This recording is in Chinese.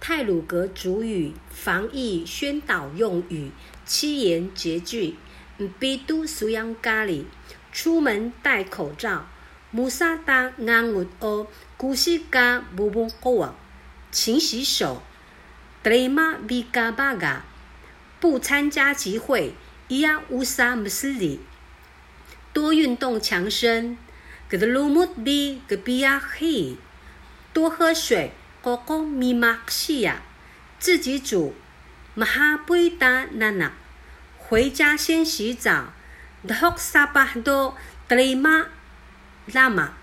泰鲁格主语防疫宣导用语七言绝句：嗯比都苏央咖喱，出门戴口罩。穆萨达安乌哦，古西嘎布布过往，勤洗手。德雷玛比嘎巴嘎，不参加集会。伊亚乌萨姆斯里，多运动强身。格德鲁穆比格比亚黑，多喝水。哥哥米玛西亚，自己煮。马哈贝达娜娜，回家先洗澡。德克萨巴多德里玛。拉玛